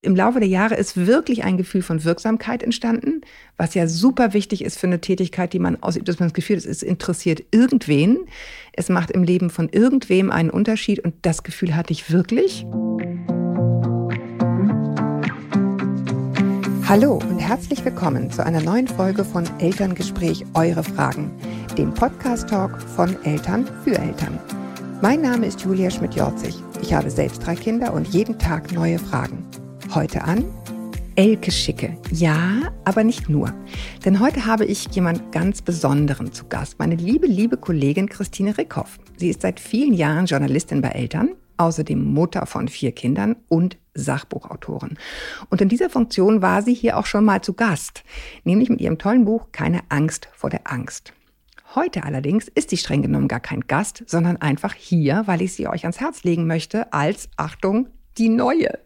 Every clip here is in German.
Im Laufe der Jahre ist wirklich ein Gefühl von Wirksamkeit entstanden, was ja super wichtig ist für eine Tätigkeit, die man ausübt, dass man das Gefühl hat, es interessiert irgendwen. Es macht im Leben von irgendwem einen Unterschied und das Gefühl hatte ich wirklich. Hallo und herzlich willkommen zu einer neuen Folge von Elterngespräch Eure Fragen, dem Podcast-Talk von Eltern für Eltern. Mein Name ist Julia Schmidt-Jorzig. Ich habe selbst drei Kinder und jeden Tag neue Fragen. Heute an Elke Schicke. Ja, aber nicht nur. Denn heute habe ich jemand ganz Besonderen zu Gast. Meine liebe, liebe Kollegin Christine Rickhoff. Sie ist seit vielen Jahren Journalistin bei Eltern, außerdem Mutter von vier Kindern und Sachbuchautorin. Und in dieser Funktion war sie hier auch schon mal zu Gast, nämlich mit ihrem tollen Buch Keine Angst vor der Angst. Heute allerdings ist sie streng genommen gar kein Gast, sondern einfach hier, weil ich sie euch ans Herz legen möchte als, Achtung, die neue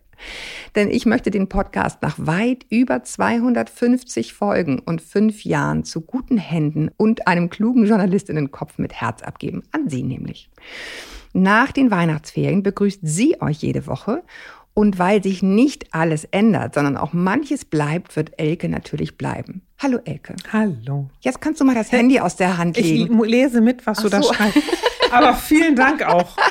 denn ich möchte den Podcast nach weit über 250 Folgen und fünf Jahren zu guten Händen und einem klugen Journalistinnenkopf mit Herz abgeben. An Sie nämlich. Nach den Weihnachtsferien begrüßt sie euch jede Woche und weil sich nicht alles ändert, sondern auch manches bleibt, wird Elke natürlich bleiben. Hallo Elke. Hallo. Jetzt kannst du mal das Handy aus der Hand legen. Ich lese mit, was Ach du da so. schreibst. Aber vielen Dank auch.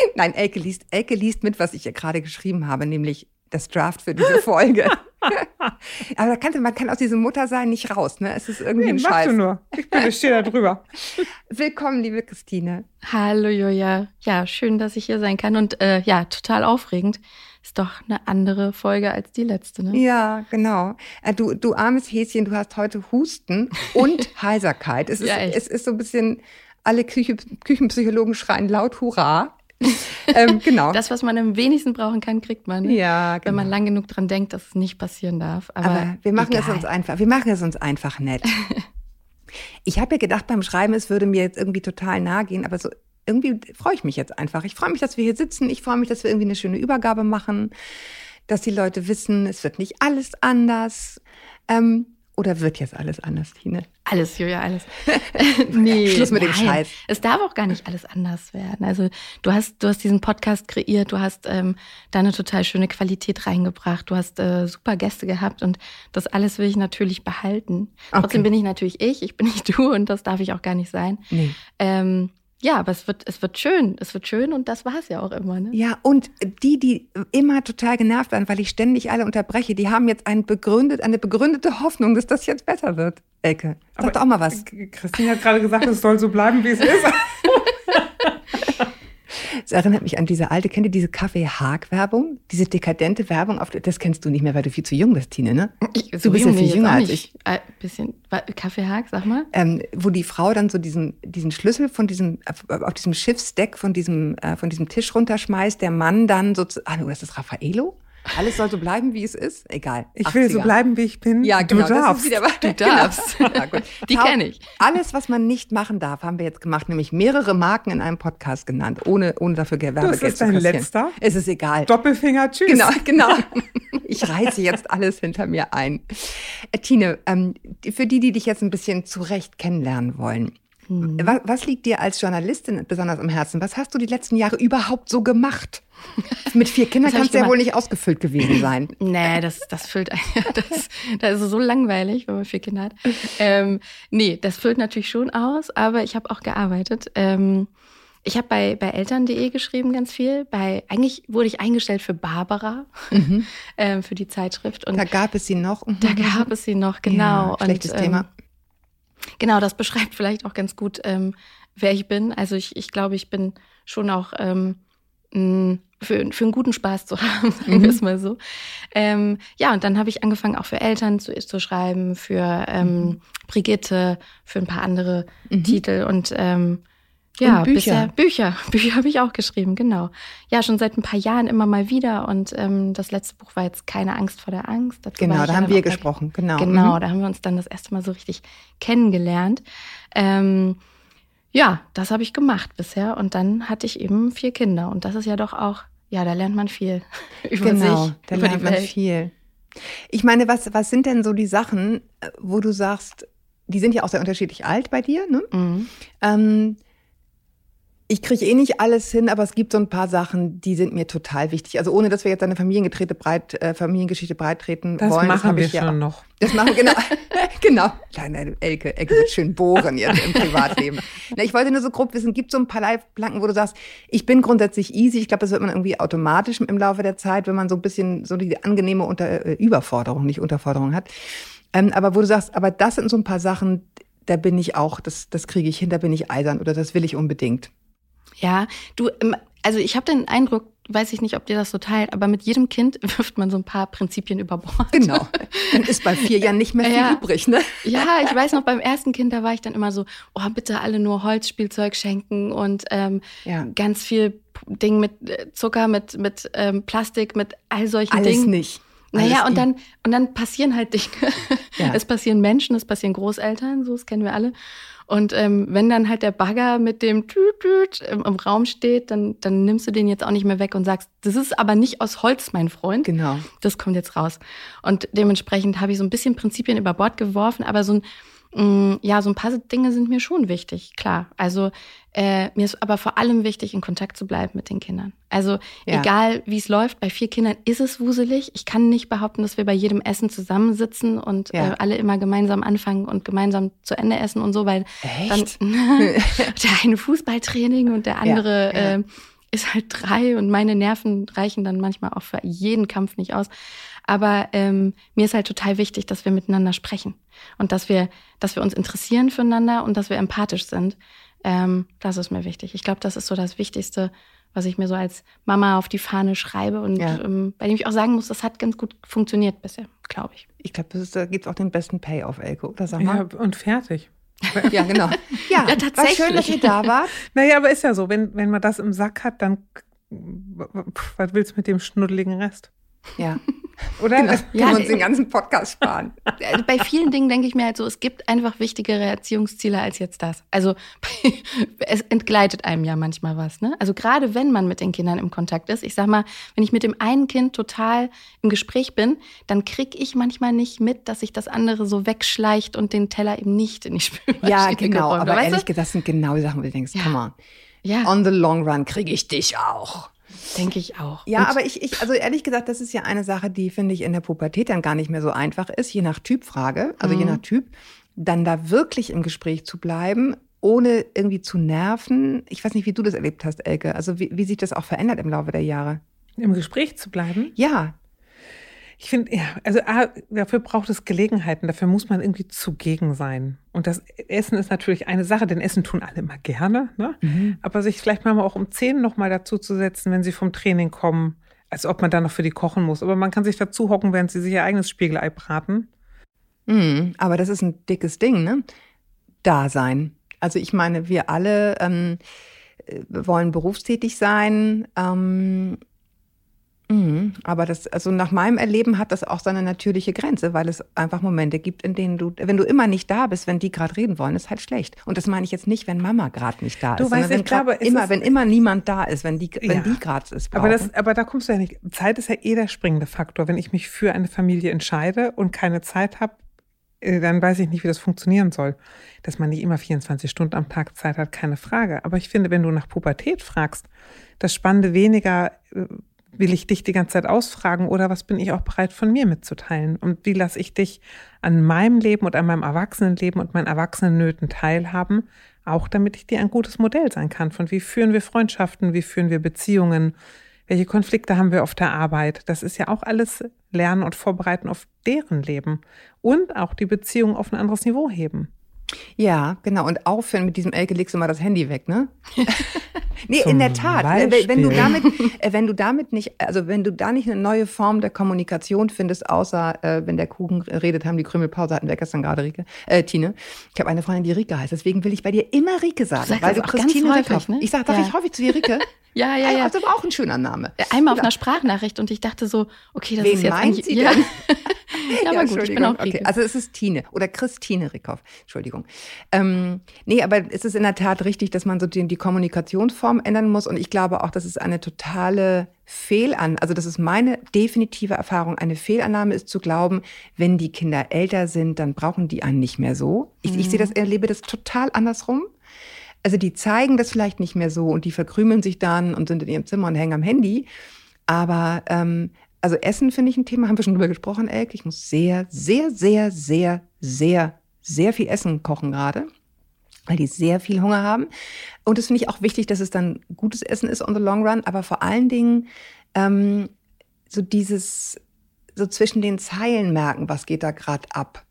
Nein, Elke liest, Elke liest mit, was ich ihr gerade geschrieben habe, nämlich das Draft für diese Folge. Aber kann, man kann aus diesem Muttersein nicht raus, ne? Es ist irgendwie nee, ein Scheiß. du nur. Ich bin, ich stehe da drüber. Willkommen, liebe Christine. Hallo, Julia. Ja, schön, dass ich hier sein kann und äh, ja, total aufregend. Ist doch eine andere Folge als die letzte, ne? Ja, genau. Äh, du, du armes Häschen, du hast heute Husten und Heiserkeit. Es ist, ja, es ist so ein bisschen, alle Küche, Küchenpsychologen schreien laut Hurra ähm, genau. Das, was man am wenigsten brauchen kann, kriegt man. Ja, genau. Wenn man genau. lang genug dran denkt, dass es nicht passieren darf. Aber, Aber wir machen egal. es uns einfach. Wir machen es uns einfach nett. ich habe ja gedacht beim Schreiben, es würde mir jetzt irgendwie total nahe gehen, aber so irgendwie freue ich mich jetzt einfach. Ich freue mich, dass wir hier sitzen. Ich freue mich, dass wir irgendwie eine schöne Übergabe machen, dass die Leute wissen, es wird nicht alles anders. Ähm, oder wird jetzt alles anders, Tine? Alles, Julia, alles. nee, Schluss mit nein. dem Scheiß. Es darf auch gar nicht alles anders werden. Also du hast, du hast diesen Podcast kreiert, du hast ähm, da eine total schöne Qualität reingebracht, du hast äh, super Gäste gehabt und das alles will ich natürlich behalten. Okay. Trotzdem bin ich natürlich ich, ich bin nicht du und das darf ich auch gar nicht sein. Nee. Ähm, ja, aber es wird, es wird schön. Es wird schön und das war es ja auch immer. Ne? Ja, und die, die immer total genervt waren, weil ich ständig alle unterbreche, die haben jetzt ein begründet, eine begründete Hoffnung, dass das jetzt besser wird. Elke, sag aber doch auch mal was. Christine hat gerade gesagt, es soll so bleiben, wie es ist. Es erinnert mich an diese alte, kennt ihr diese Kaffee-Haag-Werbung? Diese dekadente Werbung, auf, das kennst du nicht mehr, weil du viel zu jung bist, Tine, ne? Ich, so du bist ja viel jünger als ich. Ein äh, bisschen, Kaffee-Haag, sag mal. Ähm, wo die Frau dann so diesen, diesen Schlüssel von diesem, auf diesem Schiffsdeck von diesem, äh, von diesem Tisch runterschmeißt, der Mann dann so, ah, ist das Raffaello? Alles soll so bleiben, wie es ist. Egal. Ich 80er. will so bleiben, wie ich bin. Ja, genau. Du darfst. Wieder, du darfst. Genau. Ja, Die kenne ich. Alles, was man nicht machen darf, haben wir jetzt gemacht, nämlich mehrere Marken in einem Podcast genannt, ohne, ohne dafür Werbegeld zu. Das ist dein letzter. Es ist egal. Doppelfinger, tschüss. Genau, genau. Ich reiße jetzt alles hinter mir ein. Äh, Tine, ähm, für die, die dich jetzt ein bisschen zurecht kennenlernen wollen, hm. was, was liegt dir als Journalistin besonders am Herzen? Was hast du die letzten Jahre überhaupt so gemacht? Mit vier Kindern kannst du ja wohl nicht ausgefüllt gewesen sein. Nee, das, das füllt das, das ist so langweilig, wenn man vier Kinder hat. Ähm, nee, das füllt natürlich schon aus, aber ich habe auch gearbeitet. Ähm, ich habe bei, bei Eltern.de geschrieben ganz viel. Bei, eigentlich wurde ich eingestellt für Barbara, mhm. ähm, für die Zeitschrift. Und da gab es sie noch. Mhm. Da gab es sie noch, genau. Ja, schlechtes und, Thema. Genau, das beschreibt vielleicht auch ganz gut, ähm, wer ich bin. Also ich, ich glaube, ich bin schon auch ähm, für, für einen guten Spaß zu haben, sagen wir es mhm. mal so. Ähm, ja, und dann habe ich angefangen, auch für Eltern zu, zu schreiben, für ähm, mhm. Brigitte, für ein paar andere mhm. Titel und ähm, ja, und Bücher. Bisher, Bücher. Bücher habe ich auch geschrieben, genau. Ja, schon seit ein paar Jahren immer mal wieder. Und ähm, das letzte Buch war jetzt Keine Angst vor der Angst. Dazu genau, da haben wir gesprochen, genau. Genau, mhm. da haben wir uns dann das erste Mal so richtig kennengelernt. Ähm, ja, das habe ich gemacht bisher. Und dann hatte ich eben vier Kinder. Und das ist ja doch auch, ja, da lernt man viel über genau, sich, da über lernt man viel. Ich meine, was, was sind denn so die Sachen, äh, wo du sagst, die sind ja auch sehr unterschiedlich alt bei dir, ne? Mhm. Ähm, ich kriege eh nicht alles hin, aber es gibt so ein paar Sachen, die sind mir total wichtig. Also ohne, dass wir jetzt eine Familiengetrete breit, äh, Familiengeschichte breit treten das wollen. Machen das wir ja schon noch. Das machen wir, genau. genau. Kleine Elke, Elke wird schön bohren jetzt im Privatleben. Na, ich wollte nur so grob wissen, gibt so ein paar Leitplanken, wo du sagst, ich bin grundsätzlich easy. Ich glaube, das wird man irgendwie automatisch im Laufe der Zeit, wenn man so ein bisschen so die angenehme Unter äh, Überforderung, nicht Unterforderung hat. Ähm, aber wo du sagst, aber das sind so ein paar Sachen, da bin ich auch, das, das kriege ich hin, da bin ich eisern oder das will ich unbedingt. Ja, du, also ich habe den Eindruck, weiß ich nicht, ob dir das so teilt, aber mit jedem Kind wirft man so ein paar Prinzipien über Bord. Genau. Dann ist bei vier Jahren nicht mehr viel Ja. übrig, ne? Ja, ich weiß noch, beim ersten Kind, da war ich dann immer so, oh, bitte alle nur Holzspielzeug schenken und ähm, Ja. ganz viel Ding mit äh, Zucker, mit, mit ähm, Plastik, mit all solchen Alles Dingen. nicht. Naja, Alles und dann, und dann passieren halt Dinge. Ja. Es passieren Menschen, es passieren Großeltern, so, das kennen wir alle. Und ähm, wenn dann halt der Bagger mit dem Tüt -Tüt im, im Raum steht, dann, dann nimmst du den jetzt auch nicht mehr weg und sagst, das ist aber nicht aus Holz, mein Freund. Genau. Das kommt jetzt raus. Und dementsprechend habe ich so ein bisschen Prinzipien über Bord geworfen, aber so ein, ja, so ein paar Dinge sind mir schon wichtig, klar. Also äh, mir ist aber vor allem wichtig, in Kontakt zu bleiben mit den Kindern. Also Ja. egal, wie es läuft, bei vier Kindern ist es wuselig. Ich kann nicht behaupten, dass wir bei jedem Essen zusammensitzen und Ja. äh, alle immer gemeinsam anfangen und gemeinsam zu Ende essen und so, weil Echt? dann der eine Fußballtraining und der andere Ja, ja. Äh, ist halt drei und meine Nerven reichen dann manchmal auch für jeden Kampf nicht aus. Aber ähm, mir ist halt total wichtig, dass wir miteinander sprechen und dass wir, dass wir uns interessieren füreinander und dass wir empathisch sind. Ähm, das ist mir wichtig. Ich glaube, das ist so das Wichtigste, was ich mir so als Mama auf die Fahne schreibe und Ja. ähm, bei dem ich auch sagen muss, das hat ganz gut funktioniert bisher, glaube ich. Ich glaube, da gibt's auch den besten Payoff, Elke, oder sag Ja, mal? und fertig. Ja, genau. Ja, Ja, War tatsächlich. schön, dass ihr da wart. Naja, aber ist ja so, wenn, wenn man das im Sack hat, dann pff, was willst du mit dem schnuddeligen Rest? Ja, Oder? genau. Es- Können Ja, wir uns den ganzen Podcast sparen. Also bei vielen Dingen denke ich mir halt so, es gibt einfach wichtigere Erziehungsziele als jetzt das. Also es entgleitet einem ja manchmal was. Ne? Also gerade wenn man mit den Kindern im Kontakt ist, ich sag mal, wenn ich mit dem einen Kind total im Gespräch bin, dann krieg ich manchmal nicht mit, dass sich das andere so wegschleicht und den Teller eben nicht in die Spülmaschine Ja, genau. geräumt. Aber ehrlich gesagt, das sind genau die Sachen, wo du denkst, Ja. come on. Ja, On the long run kriege ich dich auch. Denke ich auch. Ja, Und aber ich, ich, also ehrlich gesagt, das ist ja eine Sache, die finde ich in der Pubertät dann gar nicht mehr so einfach ist, je nach Typfrage, also je Mhm. nach Typ, dann da wirklich im Gespräch zu bleiben, ohne irgendwie zu nerven. Ich weiß nicht, wie du das erlebt hast, Elke. Also wie, wie sich das auch verändert im Laufe der Jahre. Im Gespräch zu bleiben. Ja, Ich finde, ja, also A, dafür braucht es Gelegenheiten, dafür muss man irgendwie zugegen sein. Und das Essen ist natürlich eine Sache, denn Essen tun alle immer gerne, ne? Aber sich vielleicht mal auch um zehn nochmal dazu zu setzen, wenn sie vom Training kommen, als ob man da noch für die kochen muss. Aber man kann sich dazu hocken, während sie sich ihr eigenes Spiegelei braten. Mhm, aber das ist ein dickes Ding, ne? Dasein. Also ich meine, wir alle ähm, äh, wollen berufstätig sein, ähm, mhm, aber das, also nach meinem Erleben hat das auch seine natürliche Grenze, weil es einfach Momente gibt, in denen du, wenn du immer nicht da bist, wenn die gerade reden wollen, ist halt schlecht. Und das meine ich jetzt nicht, wenn Mama gerade nicht da Du ist, sondern weißt, wenn ich glaube, immer, ist- wenn immer niemand da ist, wenn die, wenn Ja. die gerade brauchen. Aber, das, aber da kommst du ja nicht. Zeit ist ja eh der springende Faktor. Wenn ich mich für eine Familie entscheide und keine Zeit habe, äh, dann weiß ich nicht, wie das funktionieren soll. Dass man nicht immer 24 Stunden am Tag Zeit hat, keine Frage. Aber ich finde, wenn du nach Pubertät fragst, das Spannende weniger, äh, will ich dich die ganze Zeit ausfragen oder was bin ich auch bereit von mir mitzuteilen? Und wie lasse ich dich an meinem Leben und an meinem Erwachsenenleben und meinen Erwachsenennöten teilhaben? Auch damit ich dir ein gutes Modell sein kann von wie führen wir Freundschaften, wie führen wir Beziehungen, welche Konflikte haben wir auf der Arbeit. Das ist ja auch alles Lernen und Vorbereiten auf deren Leben und auch die Beziehung auf ein anderes Niveau heben. Ja, genau. Und aufhören mit diesem Elke, legst du mal das Handy weg, ne? nee, Zum in der Tat. ne, Wenn, du Beispiel. damit, äh, wenn du damit nicht, also wenn du da nicht eine neue Form der Kommunikation findest, außer äh, wenn der Kuchen redet, haben die Krümelpause hatten wir gestern gerade Rike, äh, Tine. Ich habe eine Freundin, die Rike heißt. Deswegen will ich bei dir immer Rike sagen, sagst weil das du auch ganz Christine häufig, ne? Ich sag, sag Ja. ich häufig zu dir Rike. Ja, ja, ja. Also aber auch ein schöner Name. Einmal auf einer Sprachnachricht und ich dachte so, okay, das Wen ist jetzt meint eigentlich. sie ja. denn? Ja, aber gut, ich bin auch okay. Rieke. Also es ist Tine oder Christine Rickhoff. Entschuldigung. Ähm, nee, aber es ist in der Tat richtig, dass man so die, die Kommunikationsform ändern muss. Und ich glaube auch, dass es eine totale Fehlan, also das ist meine definitive Erfahrung, eine Fehlannahme ist zu glauben, wenn die Kinder älter sind, dann brauchen die einen nicht mehr so. Ich, ich sehe das, erlebe das total andersrum. also die zeigen das vielleicht nicht mehr so und die verkrümeln sich dann und sind in ihrem Zimmer und hängen am Handy. Aber ähm, also Essen finde ich ein Thema, haben wir schon drüber gesprochen, Elke. Ich muss sehr, sehr, sehr, sehr, sehr, sehr viel Essen kochen gerade, weil die sehr viel Hunger haben. Und das finde ich auch wichtig, dass es dann gutes Essen ist on the long run, aber vor allen Dingen ähm, so dieses, so zwischen den Zeilen merken, was geht da gerade ab.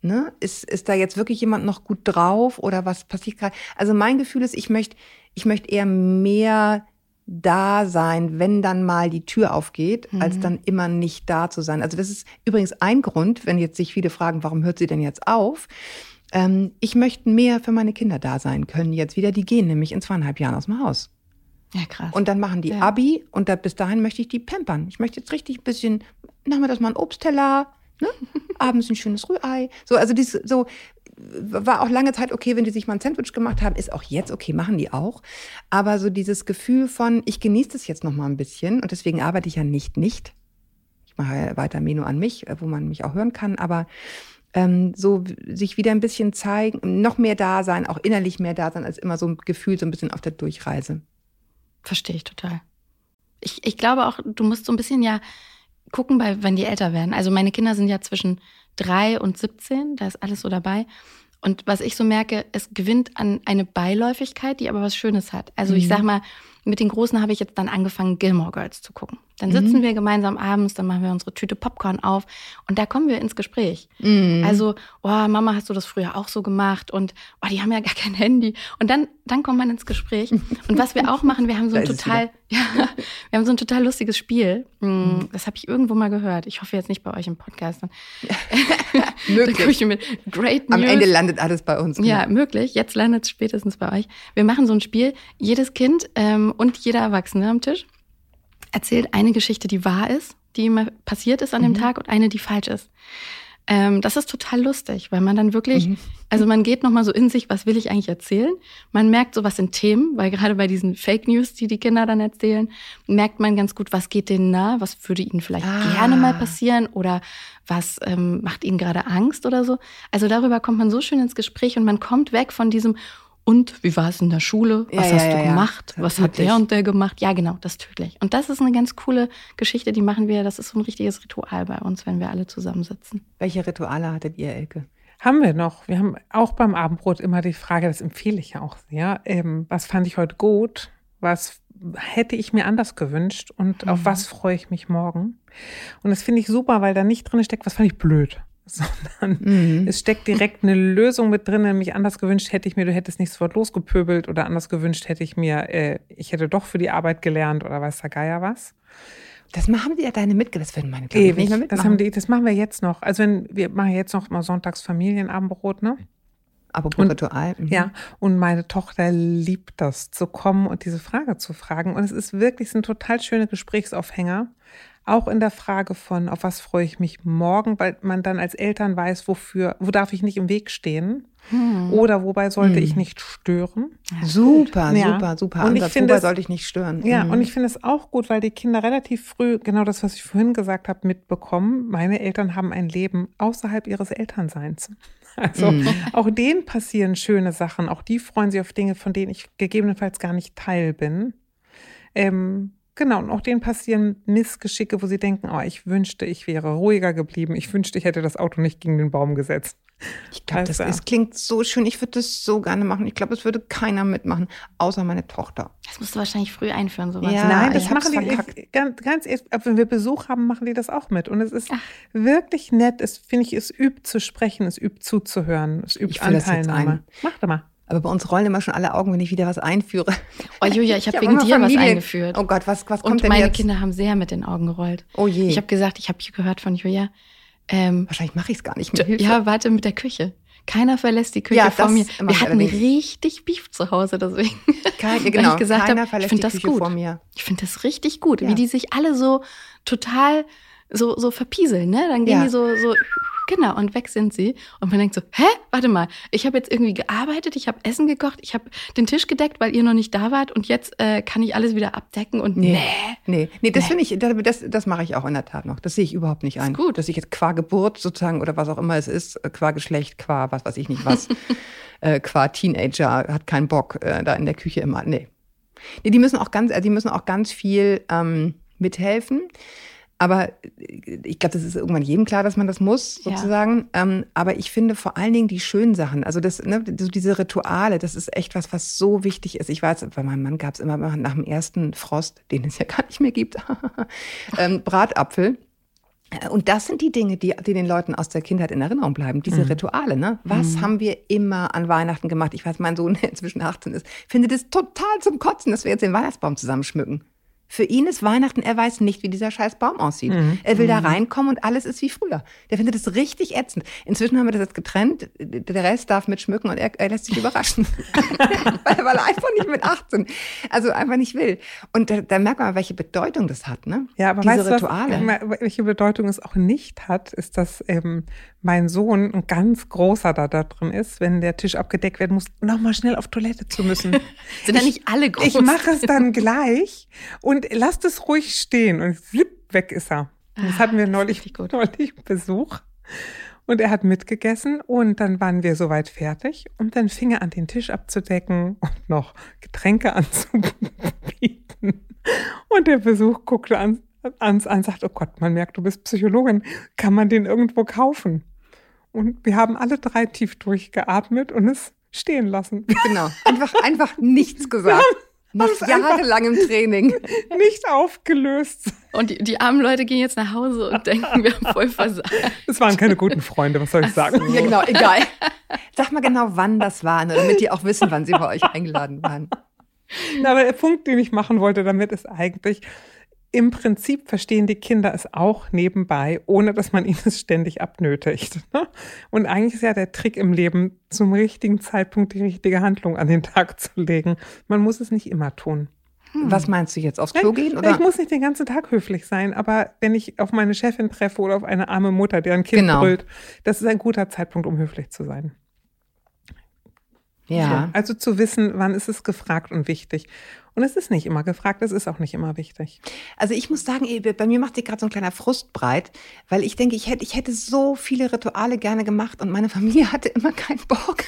Ne? Ist, ist da jetzt wirklich jemand noch gut drauf oder was passiert gerade? Also mein Gefühl ist, ich möchte, ich möchte eher mehr da sein, wenn dann mal die Tür aufgeht, mhm. als dann immer nicht da zu sein. Also das ist übrigens ein Grund, wenn jetzt sich viele fragen, warum hört sie denn jetzt auf? Ähm, ich möchte mehr für meine Kinder da sein können jetzt wieder. Die gehen nämlich in zweieinhalb Jahren aus dem Haus. Ja, krass. Und dann machen die ja. Abi und da, bis dahin möchte ich die pampern. Ich möchte jetzt richtig ein bisschen, das mal einen Obstteller, ne? abends ein schönes Rührei. So, also dies, so war auch lange Zeit okay, wenn die sich mal ein Sandwich gemacht haben, ist auch jetzt okay, machen die auch. Aber so dieses Gefühl von, ich genieße das jetzt noch mal ein bisschen und deswegen arbeite ich ja nicht nicht. Ich mache weiter Menu an mich, wo man mich auch hören kann, aber ähm, so sich wieder ein bisschen zeigen, noch mehr da sein, auch innerlich mehr da sein, als immer so ein Gefühl so ein bisschen auf der Durchreise. Verstehe ich total. Ich, ich glaube auch, du musst so ein bisschen ja gucken, bei, wenn die älter werden. Also meine Kinder sind ja zwischen drei und 17, da ist alles so dabei. Und was ich so merke, es gewinnt an eine Beiläufigkeit, die aber was Schönes hat. Also mhm. ich sag mal, mit den Großen habe ich jetzt dann angefangen, Gilmore Girls zu gucken. Dann sitzen mhm. wir gemeinsam abends, dann machen wir unsere Tüte Popcorn auf und da kommen wir ins Gespräch. Mhm. Also, oh, Mama, hast du das früher auch so gemacht? Und oh, die haben ja gar kein Handy. Und dann, dann kommt man ins Gespräch. Und was wir auch machen, wir haben so ein total, ja, wir haben so ein total lustiges Spiel. Hm, mhm. Das habe ich irgendwo mal gehört. Ich hoffe jetzt nicht bei euch im Podcast. möglich. mit Great News. Am Ende landet alles bei uns. Ja, genau. möglich. Jetzt landet es spätestens bei euch. Wir machen so ein Spiel. Jedes Kind ähm, und jeder Erwachsene am Tisch erzählt eine Geschichte, die wahr ist, die immer passiert ist an dem mhm. Tag und eine, die falsch ist. Ähm, das ist total lustig, weil man dann wirklich, mhm. also man geht nochmal so in sich, was will ich eigentlich erzählen? Man merkt so, was sind Themen, weil gerade bei diesen Fake News, die die Kinder dann erzählen, merkt man ganz gut, was geht denen nah, was würde ihnen vielleicht ah. gerne mal passieren oder was ähm, macht ihnen gerade Angst oder so. Also darüber kommt man so schön ins Gespräch und man kommt weg von diesem, und wie war es in der Schule? Was ja, hast ja, du gemacht? Was hat der und der gemacht? Ja, genau, das ist tödlich. Und das ist eine ganz coole Geschichte, die machen wir. Das ist so ein richtiges Ritual bei uns, wenn wir alle zusammensitzen. Welche Rituale hattet ihr, Elke? Haben wir noch. Wir haben auch beim Abendbrot immer die Frage, das empfehle ich ja auch sehr. Ähm, was fand ich heute gut? Was hätte ich mir anders gewünscht? Und mhm. auf was freue ich mich morgen? Und das finde ich super, weil da nicht drin steckt, was fand ich blöd. sondern mhm. es steckt direkt eine Lösung mit drin, nämlich anders gewünscht hätte ich mir, du hättest nicht sofort losgepöbelt oder anders gewünscht hätte ich mir, äh, ich hätte doch für die Arbeit gelernt oder weiß der Geier was. Das machen die ja deine Mitglieder, das werden meine Ewig. nicht mehr mitmachen. Das, haben die, das machen wir jetzt noch. Also wenn wir machen jetzt noch mal sonntags Familienabendbrot, ne? Aber und, Ritual. Mhm. Ja, und meine Tochter liebt das, zu kommen und diese Frage zu fragen. Und es ist wirklich ein total schöner Gesprächsaufhänger. Auch in der Frage von, auf was freue ich mich morgen, weil man dann als Eltern weiß, wofür, wo darf ich nicht im Weg stehen hm. oder wobei sollte hm. ich nicht stören. Super, ja. super, super. Und ich finde, wobei sollte ich nicht stören. Ja, mhm. und ich finde es auch gut, weil die Kinder relativ früh genau das, was ich vorhin gesagt habe, mitbekommen. Meine Eltern haben ein Leben außerhalb ihres Elternseins. Also mhm. auch denen passieren schöne Sachen. Auch die freuen sich auf Dinge, von denen ich gegebenenfalls gar nicht Teil bin. Ähm, Genau, und auch denen passieren Missgeschicke, wo sie denken, oh, ich wünschte, ich wäre ruhiger geblieben. Ich wünschte, ich hätte das Auto nicht gegen den Baum gesetzt. Ich glaube, das, das klingt so schön. Ich würde das so gerne machen. Ich glaube, es würde keiner mitmachen, außer meine Tochter. Das musst du wahrscheinlich früh einführen, sowas. Ja, Nein, das machen die ich, ganz, ganz erst, wenn wir Besuch haben, machen die das auch mit. Und es ist Ach. wirklich nett. Es finde ich, es übt zu sprechen, es übt zuzuhören, es übt Anteilnahme. Mach doch mal. Aber bei uns rollen immer schon alle Augen, wenn ich wieder was einführe. Oh Julia, ich habe hab wegen dir was eingeführt. Oh Gott, was, was kommt Und denn meine jetzt? Kinder haben sehr mit den Augen gerollt. Oh je. Ich habe gesagt, ich habe gehört von Julia. Ähm, Wahrscheinlich mache ich es gar nicht mehr. Hilfe. Ja, warte mit der Küche. Keiner verlässt die Küche ja, vor mir. Wir hatten richtig Beef zu Hause, deswegen. Kein, genau, ich gesagt keiner hab, verlässt ich die das Küche gut. vor mir. Ich finde das richtig gut, ja. wie die sich alle so total so, so verpieseln, ne? Dann gehen Ja. die so, so, genau, und weg sind sie. Und man denkt so, hä? Warte mal, ich habe jetzt irgendwie gearbeitet, ich habe Essen gekocht, ich habe den Tisch gedeckt, weil ihr noch nicht da wart und jetzt äh, kann ich alles wieder abdecken und nee. Nee, nee, das Nee. finde ich, das, das mache ich auch in der Tat noch. Das sehe ich überhaupt nicht ein. gut. Dass ich jetzt qua Geburt sozusagen oder was auch immer es ist, äh, qua Geschlecht, qua was weiß ich nicht was, äh, qua Teenager, hat keinen Bock äh, da in der Küche immer. Nee. Nee, die müssen auch ganz, also die müssen auch ganz viel ähm, mithelfen. Aber äh, ich glaube, das ist irgendwann jedem klar, dass man das muss, Ja. sozusagen. Ähm, aber ich finde vor allen Dingen die schönen Sachen, also das, ne, so diese Rituale, das ist echt was, was so wichtig ist. Ich weiß, bei meinem Mann gab es immer nach dem ersten Frost, den es ja gar nicht mehr gibt, ähm, Bratapfel. Und das sind die Dinge, die, die den Leuten aus der Kindheit in Erinnerung bleiben, diese Rituale. Ne? Was haben wir immer an Weihnachten gemacht? Ich weiß, mein Sohn, der inzwischen 18 ist, findet es total zum Kotzen, dass wir jetzt den Weihnachtsbaum zusammenschmücken. Für ihn ist Weihnachten, er weiß nicht, wie dieser scheiß Baum aussieht. Er will da reinkommen und alles ist wie früher. Der findet es richtig ätzend. Inzwischen haben wir das jetzt getrennt. Der Rest darf mitschmücken und er, er lässt sich überraschen. weil, weil er einfach nicht mit 18, also einfach nicht will. Und da, da merkt man, welche Bedeutung das hat, ne? Ja, aber Diese weißt Rituale. was, welche Bedeutung es auch nicht hat, ist, dass ähm, mein Sohn ein ganz großer da, da drin ist, wenn der Tisch abgedeckt werden muss, nochmal schnell auf Toilette zu müssen. Sind ja nicht alle groß. Ich mache es dann gleich und lasst es ruhig stehen und flipp, weg ist er. Und Das Ah, hatten wir das ist neulich, gut. neulich Besuch. Und er hat mitgegessen und dann waren wir soweit fertig und dann fing er an, den Tisch abzudecken und noch Getränke anzubieten. Und der Besuch guckte an, ans an und sagt, oh Gott, man merkt, du bist Psychologin. Kann man den irgendwo kaufen? Und wir haben alle drei tief durchgeatmet und es stehen lassen. Genau. Einfach, einfach nichts gesagt. Nach haben's einfach- jahrelangem Training. Nicht aufgelöst. Und die, die armen Leute gehen jetzt nach Hause und denken, wir haben voll versagt. Es waren keine guten Freunde, was soll ich sagen? Ja, genau, egal. Sag mal genau, wann das war, ne, damit die auch wissen, wann sie bei euch eingeladen waren. Na, aber der Punkt, den ich machen wollte damit, ist eigentlich, im Prinzip verstehen die Kinder es auch nebenbei, ohne dass man ihnen es ständig abnötigt. Ne? Und eigentlich ist ja der Trick im Leben, zum richtigen Zeitpunkt die richtige Handlung an den Tag zu legen. Man muss es nicht immer tun. Was meinst du jetzt? Aufs Klo gehen? Oder? Ich muss nicht den ganzen Tag höflich sein, aber wenn ich auf meine Chefin treffe oder auf eine arme Mutter, deren Kind Genau. brüllt, das ist ein guter Zeitpunkt, um höflich zu sein. Ja. Also zu wissen, wann ist es gefragt und wichtig. Und es ist nicht immer gefragt, es ist auch nicht immer wichtig. Also ich muss sagen, bei mir macht sich gerade so ein kleiner Frust breit, weil ich denke, ich hätte, ich hätte so viele Rituale gerne gemacht und meine Familie hatte immer keinen Bock.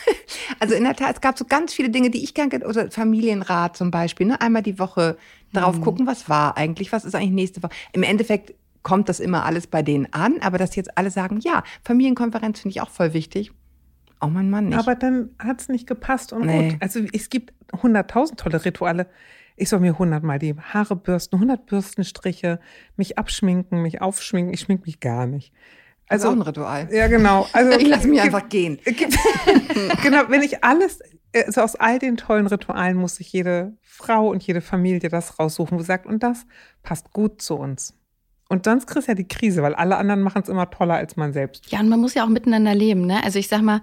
Also in der Tat, es gab so ganz viele Dinge, die ich gerne, ge- oder Familienrat zum Beispiel, ne? einmal die Woche drauf gucken, was war eigentlich, was ist eigentlich nächste Woche. Im Endeffekt kommt das immer alles bei denen an, aber dass jetzt alle sagen, ja, Familienkonferenz finde ich auch voll wichtig. Oh mein Mann nicht. Aber dann hat es nicht gepasst und Nee. gut. Also es gibt hunderttausend tolle Rituale. Ich soll mir hundertmal die Haare bürsten, hundert Bürstenstriche, mich abschminken, mich aufschminken. Ich schmink mich gar nicht. also auch Also ein Ritual. ja genau. Also Ich lasse mich einfach gehen. genau, wenn ich alles, also aus all den tollen Ritualen muss sich jede Frau und jede Familie das raussuchen, wo sie sagt, und das passt gut zu uns. Und sonst kriegst du ja die Krise, weil alle anderen machen es immer toller als man selbst. Ja, und man muss ja auch miteinander leben, ne? Also ich sag mal,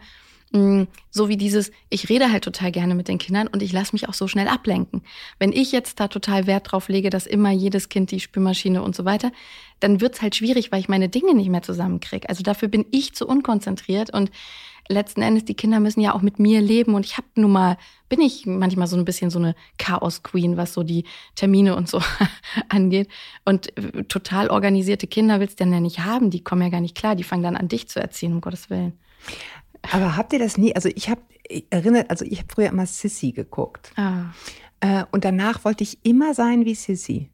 mh, so wie dieses, ich rede halt total gerne mit den Kindern und ich lasse mich auch so schnell ablenken. Wenn ich jetzt da total Wert drauf lege, dass immer jedes Kind die Spülmaschine und so weiter, dann wird's halt schwierig, weil ich meine Dinge nicht mehr zusammenkriege. Also dafür bin ich zu unkonzentriert und letzten Endes, die Kinder müssen ja auch mit mir leben und ich habe nun mal, bin ich manchmal so ein bisschen so eine Chaos-Queen, was so die Termine und so angeht. Und äh, total organisierte Kinder willst du dann ja nicht haben, die kommen ja gar nicht klar, die fangen dann an, dich zu erziehen, um Gottes Willen. Aber habt ihr das nie, also ich habe erinnert, also ich habe früher immer Sissy geguckt. Ah. Äh, und danach wollte ich immer sein wie Sissy.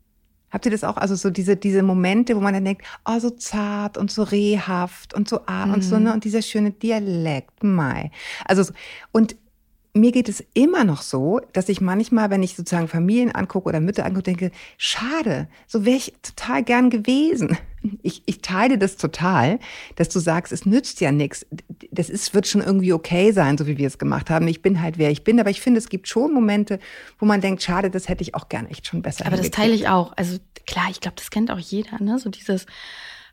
Habt ihr das auch? Also so diese, diese Momente, wo man dann denkt, oh, so zart und so rehhaft und so arm und so, ne? Und dieser schöne Dialekt, Mai. Also, so- und mir geht es immer noch so, dass ich manchmal, wenn ich sozusagen Familien angucke oder Mütter angucke, denke, schade, so wäre ich total gern gewesen. Ich, ich teile das total, dass du sagst, es nützt ja nichts. Das ist, wird schon irgendwie okay sein, so wie wir es gemacht haben. Ich bin halt, wer ich bin. Aber ich finde, es gibt schon Momente, wo man denkt, schade, das hätte ich auch gern echt schon besser Aber das teile ich auch. Also klar, ich glaube, das kennt auch jeder, ne? So dieses,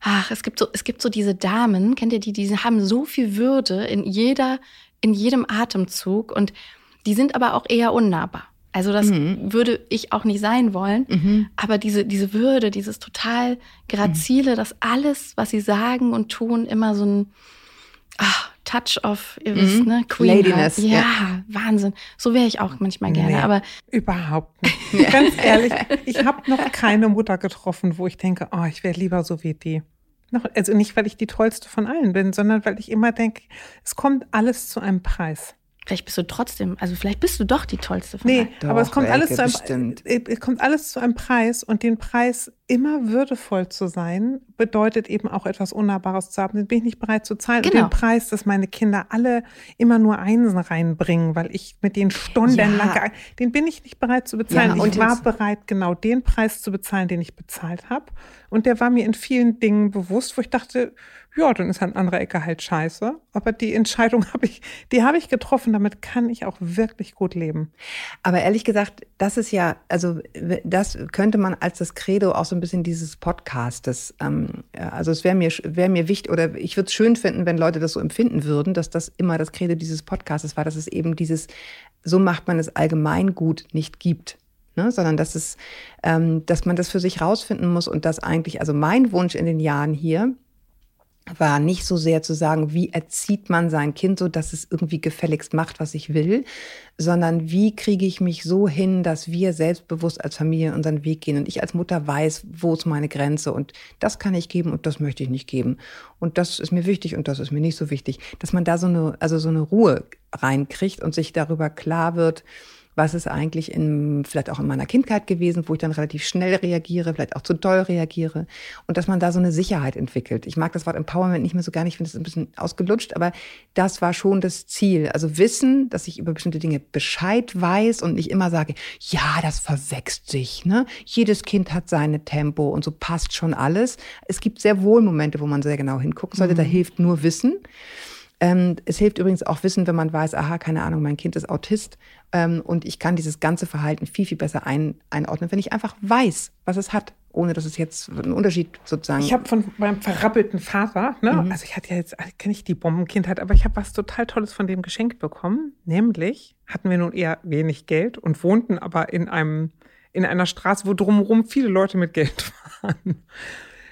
ach, es gibt so, es gibt so diese Damen, kennt ihr die, die haben so viel Würde in jeder, in jedem Atemzug und die sind aber auch eher unnahbar. Also das mhm. würde ich auch nicht sein wollen. Mhm. Aber diese, diese Würde, dieses total grazile, mhm. dass alles, was sie sagen und tun, immer so ein ach, Touch of, ihr wisst, mhm. ne? Queen Ladiness. Ja, ja, Wahnsinn. So wäre ich auch manchmal gerne. Nee, aber überhaupt nicht. Ganz ehrlich, ich habe noch keine Mutter getroffen, wo ich denke, oh, ich wäre lieber so wie die. Noch, also nicht, weil ich die tollste von allen bin, sondern weil ich immer denke, es kommt alles zu einem Preis. Vielleicht bist du trotzdem, also vielleicht bist du doch die tollste von Nee, doch, aber es kommt, alles zu einem, äh, es kommt alles zu einem Preis und den Preis immer würdevoll zu sein, bedeutet eben auch etwas Unnahbares zu haben. Den bin ich nicht bereit zu zahlen. Genau. Und den Preis, dass meine Kinder alle immer nur Einsen reinbringen, weil ich mit den stundenlang, ja. den bin ich nicht bereit zu bezahlen. Ja, ich war bereit, genau den Preis zu bezahlen, den ich bezahlt habe. Und der war mir in vielen Dingen bewusst, wo ich dachte, ja, dann ist an anderer Ecke halt scheiße. Aber die Entscheidung habe ich, die habe ich getroffen. Damit kann ich auch wirklich gut leben. Aber ehrlich gesagt, das ist ja, also das könnte man als das Credo auch so ein bisschen dieses Podcastes. Ähm, also es wäre mir, wäre mir wichtig oder ich würde es schön finden, wenn Leute das so empfinden würden, dass das immer das Credo dieses Podcastes war, dass es eben dieses, so macht man es allgemein gut nicht gibt. Ne, sondern dass es, ähm, dass man das für sich rausfinden muss und dass eigentlich, also mein Wunsch in den Jahren hier, war nicht so sehr zu sagen, wie erzieht man sein Kind so, dass es irgendwie gefälligst macht, was ich will, sondern wie kriege ich mich so hin, dass wir selbstbewusst als Familie unseren Weg gehen und ich als Mutter weiß, wo ist meine Grenze und das kann ich geben und das möchte ich nicht geben. Und das ist mir wichtig und das ist mir nicht so wichtig, dass man da so eine, also so eine Ruhe reinkriegt und sich darüber klar wird, was ist eigentlich in, vielleicht auch in meiner Kindheit gewesen, wo ich dann relativ schnell reagiere, vielleicht auch zu doll reagiere und dass man da so eine Sicherheit entwickelt. Ich mag das Wort Empowerment nicht mehr so gar nicht, ich finde es ein bisschen ausgelutscht, aber das war schon das Ziel. Also wissen, dass ich über bestimmte Dinge Bescheid weiß und nicht immer sage, ja, das verwächst sich, ne? Jedes Kind hat seine Tempo und so passt schon alles. Es gibt sehr wohl Momente, wo man sehr genau hingucken sollte, mhm. da hilft nur Wissen. Ähm, es hilft übrigens auch Wissen, wenn man weiß, aha, keine Ahnung, mein Kind ist Autist ähm, und ich kann dieses ganze Verhalten viel, viel besser ein, einordnen, wenn ich einfach weiß, was es hat, ohne dass es jetzt einen Unterschied sozusagen. Ich habe von meinem verrappelten Vater, ne, mhm. also ich hatte ja jetzt, kenne ich die Bombenkindheit, aber ich habe was total Tolles von dem geschenkt bekommen. Nämlich hatten wir nun eher wenig Geld und wohnten aber in einem, in einer Straße, wo drumherum viele Leute mit Geld waren.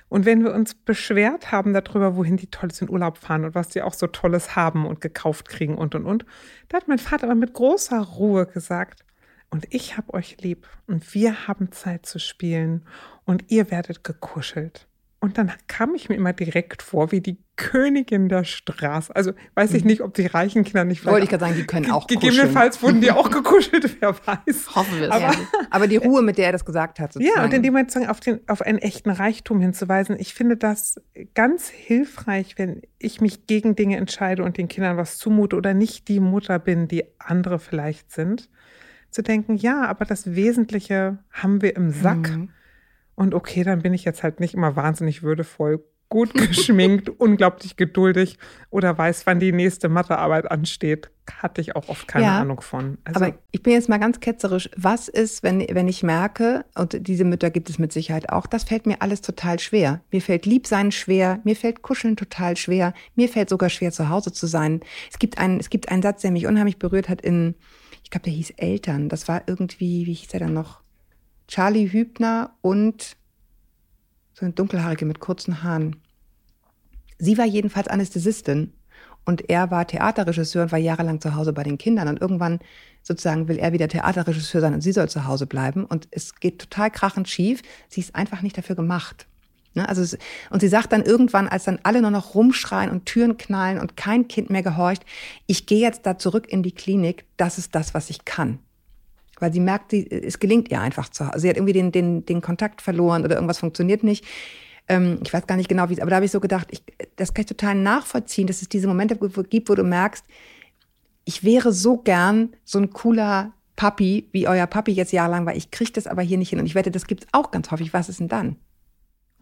Und wenn wir uns beschwert haben darüber, wohin die Tolles in Urlaub fahren und was die auch so Tolles haben und gekauft kriegen und und und, da hat mein Vater aber mit großer Ruhe gesagt, und ich hab euch lieb und wir haben Zeit zu spielen und ihr werdet gekuschelt. Und dann kam ich mir immer direkt vor wie die Königin der Straße. Also weiß ich mhm. nicht, ob die reichen Kinder nicht vielleicht. Wollte ich gerade sagen, die können auch kuscheln. Gegebenenfalls wurden die auch gekuschelt, wer weiß. Hoffen wir es. Aber, aber die Ruhe, mit der er das gesagt hat. Sozusagen. Ja, und in dem Moment auf, den, auf einen echten Reichtum hinzuweisen. Ich finde das ganz hilfreich, wenn ich mich gegen Dinge entscheide und den Kindern was zumute oder nicht die Mutter bin, die andere vielleicht sind. Zu denken, ja, aber das Wesentliche haben wir im Sack. Mhm und okay, dann bin ich jetzt halt nicht immer wahnsinnig würdevoll, gut geschminkt, unglaublich geduldig oder weiß, wann die nächste Mathearbeit ansteht. Hatte ich auch oft keine ja, Ahnung von. Also, aber ich bin jetzt mal ganz ketzerisch. Was ist, wenn, wenn ich merke, und diese Mütter gibt es mit Sicherheit auch, das fällt mir alles total schwer. Mir fällt Liebsein schwer, mir fällt Kuscheln total schwer, mir fällt sogar schwer, zu Hause zu sein. Es gibt einen, es gibt einen Satz, der mich unheimlich berührt hat in, ich glaube, der hieß Eltern. Das war irgendwie, wie hieß der dann noch? Charlie Hübner und so eine dunkelhaarige mit kurzen Haaren. Sie war jedenfalls Anästhesistin und er war Theaterregisseur und war jahrelang zu Hause bei den Kindern. Und irgendwann sozusagen will er wieder Theaterregisseur sein und sie soll zu Hause bleiben. Und es geht total krachend schief. Sie ist einfach nicht dafür gemacht. Ne? Also, und sie sagt dann irgendwann, als dann alle nur noch rumschreien und Türen knallen und kein Kind mehr gehorcht, ich gehe jetzt da zurück in die Klinik, das ist das, was ich kann. Weil sie merkt, sie, es gelingt ihr einfach zu Hause. Sie hat irgendwie den, den, den Kontakt verloren oder irgendwas funktioniert nicht. Ähm, ich weiß gar nicht genau, wie es, aber da habe ich so gedacht, ich, das kann ich total nachvollziehen, dass es diese Momente gibt, wo du merkst, ich wäre so gern so ein cooler Papi, wie euer Papi jetzt jahrelang war. Ich kriege das aber hier nicht hin. Und ich wette, das gibt's auch ganz häufig. Was ist denn dann?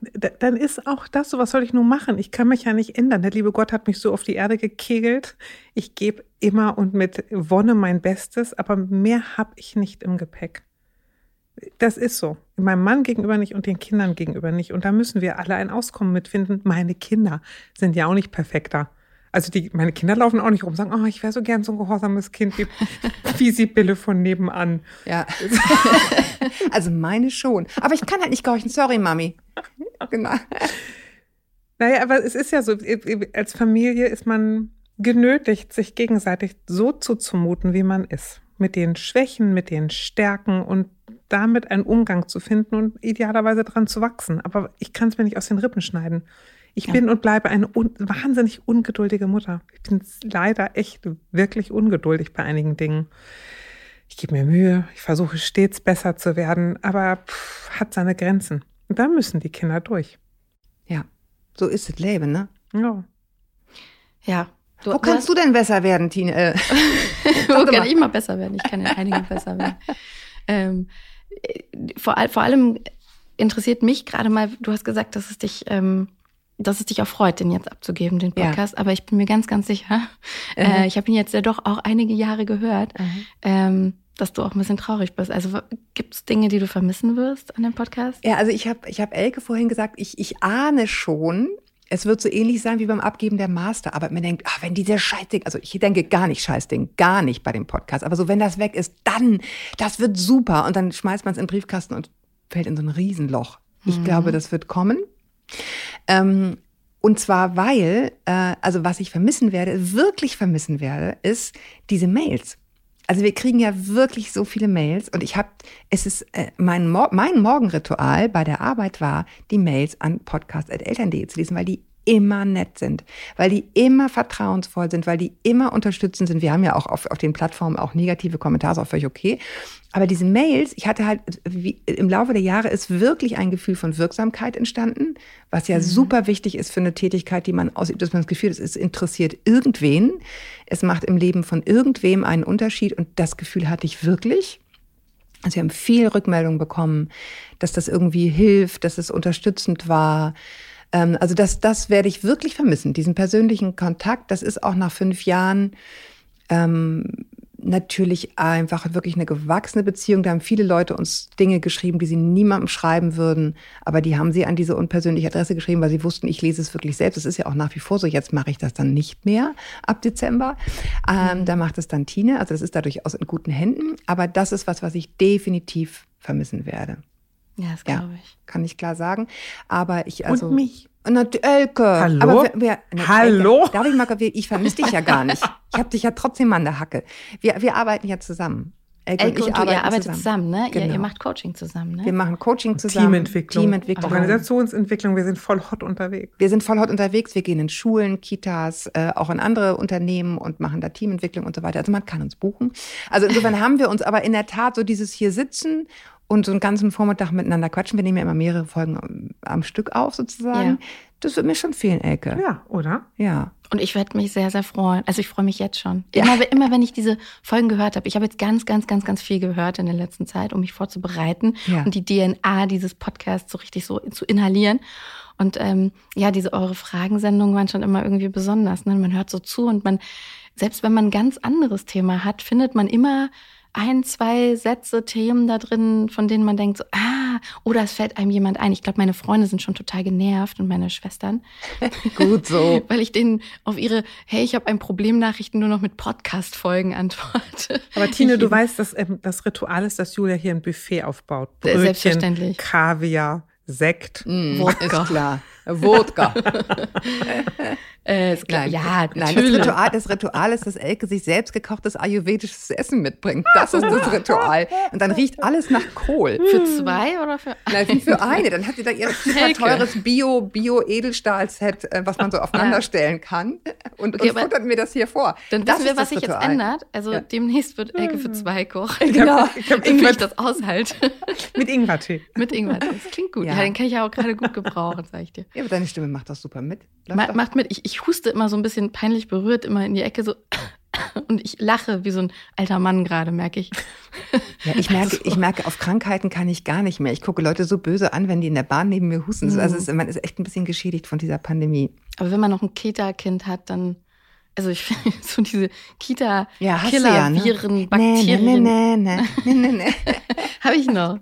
Dann ist auch das so, was soll ich nun machen? Ich kann mich ja nicht ändern. Der liebe Gott hat mich so auf die Erde gekegelt. Ich gebe immer und mit Wonne mein Bestes, aber mehr habe ich nicht im Gepäck. Das ist so. Meinem Mann gegenüber nicht und den Kindern gegenüber nicht. Und da müssen wir alle ein Auskommen mitfinden. Meine Kinder sind ja auch nicht perfekter. Also die, meine Kinder laufen auch nicht rum und sagen, oh, ich wäre so gern so ein gehorsames Kind wie, wie Sibylle von nebenan. Ja. also meine schon. Aber ich kann halt nicht gehorchen. Sorry, Mami. Genau. Naja, aber es ist ja so, als Familie ist man genötigt, sich gegenseitig so zuzumuten, wie man ist. Mit den Schwächen, mit den Stärken und damit einen Umgang zu finden und idealerweise dran zu wachsen. Aber ich kann es mir nicht aus den Rippen schneiden. Ich ja. bin und bleibe eine un wahnsinnig ungeduldige Mutter. Ich bin leider echt wirklich ungeduldig bei einigen Dingen. Ich gebe mir Mühe, ich versuche stets besser zu werden, aber pff, hat seine Grenzen. Und da müssen die Kinder durch. Ja, so ist das Leben, ne? Ja. Ja. Du, Wo kannst du denn besser werden, Tine? Äh, Wo kann mal. ich mal besser werden? Ich kann ja einige besser werden. Ähm, vor, vor allem interessiert mich gerade mal, du hast gesagt, dass es dich, ähm, dass es dich auch freut, den jetzt abzugeben, den Podcast. Ja. Aber ich bin mir ganz, ganz sicher, mhm. äh, ich habe ihn jetzt ja doch auch einige Jahre gehört, mhm. ähm, dass du auch ein bisschen traurig bist. Also gibt es Dinge, die du vermissen wirst an dem Podcast? Ja, also ich habe ich hab Elke vorhin gesagt, ich, ich ahne schon, es wird so ähnlich sein wie beim Abgeben der Masterarbeit. Man denkt, ach, wenn dieser Scheißding, also ich denke gar nicht Scheißding, gar nicht bei dem Podcast, aber so wenn das weg ist, dann, das wird super. Und dann schmeißt man es in den Briefkasten und fällt in so ein Riesenloch. Ich mhm. glaube, das wird kommen. Ähm, und zwar, weil, äh, also was ich vermissen werde, wirklich vermissen werde, ist diese Mails. Also wir kriegen ja wirklich so viele Mails und ich habe, es ist äh, mein, Mor mein Morgenritual bei der Arbeit war, die Mails an podcast.eltern.de zu lesen, weil die immer nett sind, weil die immer vertrauensvoll sind, weil die immer unterstützend sind. Wir haben ja auch auf, auf den Plattformen auch negative Kommentare, auch völlig okay. Aber diese Mails, ich hatte halt, wie, im Laufe der Jahre ist wirklich ein Gefühl von Wirksamkeit entstanden, was ja mhm. super wichtig ist für eine Tätigkeit, die man ausübt, dass man das Gefühl hat, es interessiert irgendwen. Es macht im Leben von irgendwem einen Unterschied und das Gefühl hatte ich wirklich. Also wir haben viel Rückmeldung bekommen, dass das irgendwie hilft, dass es unterstützend war. Ähm, also das, das werde ich wirklich vermissen, diesen persönlichen Kontakt. Das ist auch nach fünf Jahren ähm, natürlich einfach wirklich eine gewachsene Beziehung. Da haben viele Leute uns Dinge geschrieben, die sie niemandem schreiben würden, aber die haben sie an diese unpersönliche Adresse geschrieben, weil sie wussten, ich lese es wirklich selbst. Das ist ja auch nach wie vor so. Jetzt mache ich das dann nicht mehr ab Dezember. Ähm, mhm. da macht es dann Tine. Also das ist da durchaus in guten Händen. Aber das ist was, was ich definitiv vermissen werde. Ja, das glaube ja, ich. Kann ich klar sagen. Aber ich also. Und mich. Na, Elke. Hallo? Aber wer, na, Hallo? Elke, darf ich mal, ich vermisse dich ja gar nicht. Ich habe dich ja trotzdem an der Hacke. Wir, wir arbeiten ja zusammen. Elke, Elke und, ich und ihr arbeitet zusammen, zusammen ne? Genau. Ihr, ihr, macht Coaching zusammen, ne? Wir machen Coaching zusammen. Teamentwicklung. Teamentwicklung. Organisationsentwicklung. Wir sind voll hot unterwegs. Wir sind voll hot unterwegs. Wir gehen in Schulen, Kitas, äh, auch in andere Unternehmen und machen da Teamentwicklung und so weiter. Also man kann uns buchen. Also insofern haben wir uns aber in der Tat so dieses hier sitzen und so einen ganzen Vormittag miteinander quatschen. Wir nehmen ja immer mehrere Folgen am Stück auf sozusagen. Ja. Das wird mir schon fehlen, Elke. Ja, oder? Ja. Und ich werde mich sehr, sehr freuen. Also ich freue mich jetzt schon. Ja. Immer, immer wenn ich diese Folgen gehört habe. Ich habe jetzt ganz, ganz, ganz, ganz viel gehört in der letzten Zeit, um mich vorzubereiten ja. und die DNA dieses Podcasts so richtig so zu inhalieren. Und ähm, ja, diese eure Fragensendungen waren schon immer irgendwie besonders. Ne? Man hört so zu und man, selbst wenn man ein ganz anderes Thema hat, findet man immer ein, zwei Sätze, Themen da drin, von denen man denkt, so, ah, oder es fällt einem jemand ein. Ich glaube, meine Freunde sind schon total genervt und meine Schwestern. Gut so. Weil ich denen auf ihre, hey, ich habe ein Problem Nachrichten nur noch mit Podcast-Folgen antworte. Aber Tine, du weißt, dass ähm, das Ritual ist, dass Julia hier ein Buffet aufbaut. Brötchen, Selbstverständlich. Kaviar, Sekt. Mm, Wodka. Ist klar. Wodka. äh, ist klar. Nein, ja, nein, das Ritual, das Ritual ist, dass Elke sich selbst gekochtes ayurvedisches Essen mitbringt. Das ist das Ritual. Und dann riecht alles nach Kohl. Für zwei oder für eine? Nein, für eine. Dann hat sie da ihr super teures Bio, Bio-Edelstahl-Set, äh, was man so aufeinander stellen kann. Und, okay, und futtert mir das hier vor. Dann das wissen wir, was sich jetzt ändert. Also ja. demnächst wird Elke für zwei kochen. Genau. Ich Ingwer. Ich das aushalte. Mit Ingwertee. Mit Ingwertee. Das klingt gut. Ja. ja, den kann ich ja auch gerade gut gebrauchen, sag ich dir. Ja, aber deine Stimme macht das super mit. Ma macht mit. Ich, ich huste immer so ein bisschen peinlich berührt, immer in die Ecke so. Und ich lache wie so ein alter Mann gerade, merke ich. Ja, ich merke, also. ich merke, auf Krankheiten kann ich gar nicht mehr. Ich gucke Leute so böse an, wenn die in der Bahn neben mir husten. Mhm. Also es, man ist echt ein bisschen geschädigt von dieser Pandemie. Aber wenn man noch ein Kita-Kind hat, dann also ich finde so diese Kita Ja, Killer ja, ne? Viren, Bakterien. Nee, nee, nee, nee, nee, nee. Habe ich noch.